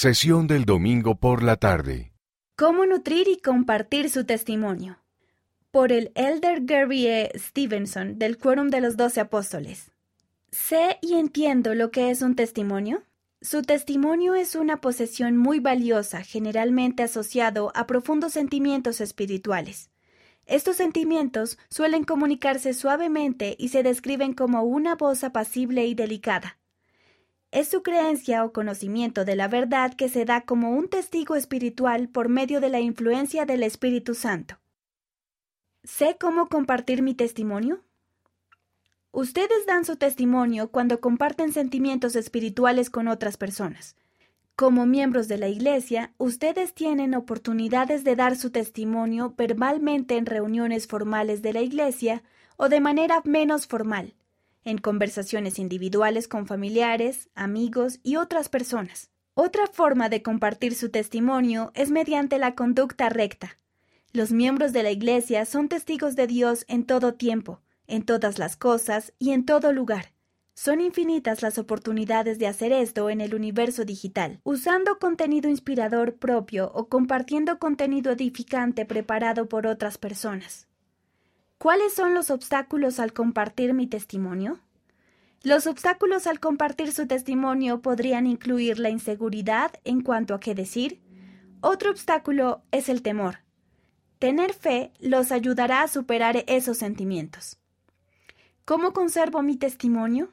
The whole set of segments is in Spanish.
Sesión del domingo por la tarde. Cómo nutrir y compartir su testimonio. Por el Elder Gary E. Stevenson del Quórum de los Doce Apóstoles. ¿Sé y entiendo lo que es un testimonio? Su testimonio es una posesión muy valiosa, generalmente asociado a profundos sentimientos espirituales. Estos sentimientos suelen comunicarse suavemente y se describen como una voz apacible y delicada. Es su creencia o conocimiento de la verdad que se da como un testigo espiritual por medio de la influencia del Espíritu Santo. ¿Sé cómo compartir mi testimonio? Ustedes dan su testimonio cuando comparten sentimientos espirituales con otras personas. Como miembros de la Iglesia, ustedes tienen oportunidades de dar su testimonio verbalmente en reuniones formales de la Iglesia o de manera menos formal en conversaciones individuales con familiares, amigos y otras personas. Otra forma de compartir su testimonio es mediante la conducta recta. Los miembros de la Iglesia son testigos de Dios en todo tiempo, en todas las cosas y en todo lugar. Son infinitas las oportunidades de hacer esto en el universo digital, usando contenido inspirador propio o compartiendo contenido edificante preparado por otras personas. ¿Cuáles son los obstáculos al compartir mi testimonio? Los obstáculos al compartir su testimonio podrían incluir la inseguridad en cuanto a qué decir. Otro obstáculo es el temor. Tener fe los ayudará a superar esos sentimientos. ¿Cómo conservo mi testimonio?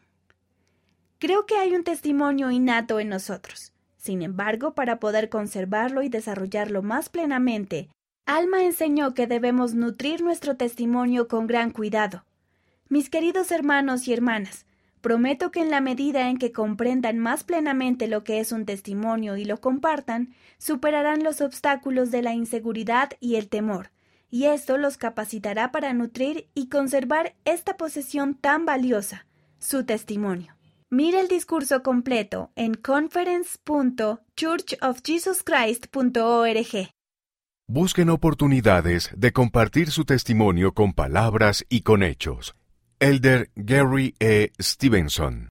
Creo que hay un testimonio innato en nosotros. Sin embargo, para poder conservarlo y desarrollarlo más plenamente, Alma enseñó que debemos nutrir nuestro testimonio con gran cuidado. Mis queridos hermanos y hermanas, prometo que en la medida en que comprendan más plenamente lo que es un testimonio y lo compartan, superarán los obstáculos de la inseguridad y el temor, y esto los capacitará para nutrir y conservar esta posesión tan valiosa, su testimonio. Mire el discurso completo en conference.churchofjesuschrist.org. Busquen oportunidades de compartir su testimonio con palabras y con hechos. Elder Gary E. Stevenson